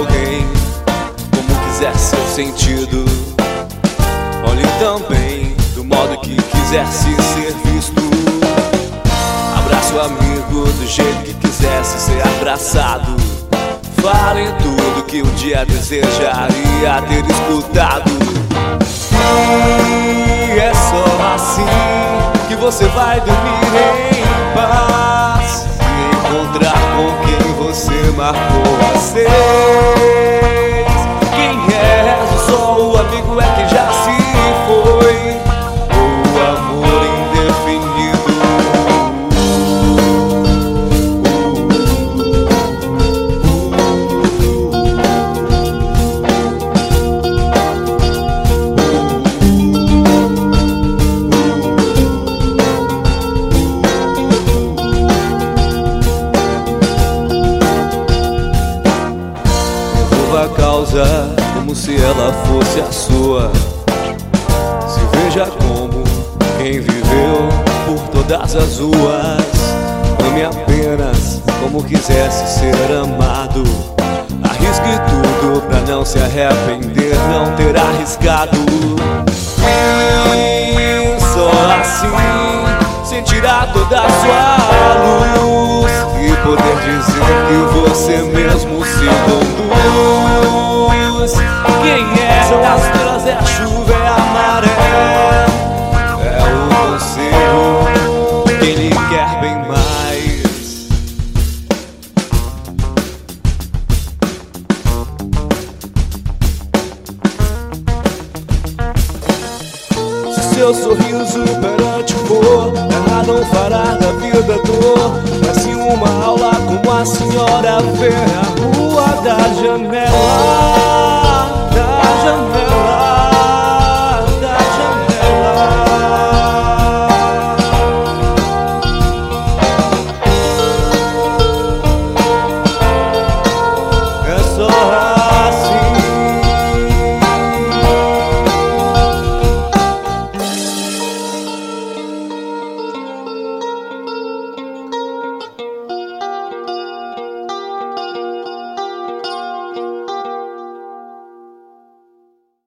alguém como quiser seu sentido. Olhe também do modo que quisesse ser visto. Abraça o amigo do jeito que quisesse ser abraçado. Fale tudo que um dia desejaria ter escutado. E é só assim que você vai dormir em paz e encontrar com quem marcou a ser. Causa como se ela fosse a sua. Se veja como quem viveu por todas as ruas. Ame apenas como quisesse ser amado. Arrisque tudo pra não se arrepender, não ter arriscado. E só assim sentirá toda a sua luz e poder dizer que você mesmo se conduz. O conselho Quem lhe quer bem mais. Se seu sorriso perante for Ela não fará da vida dor. Mas sim uma aula como a senhora vê a rua da janela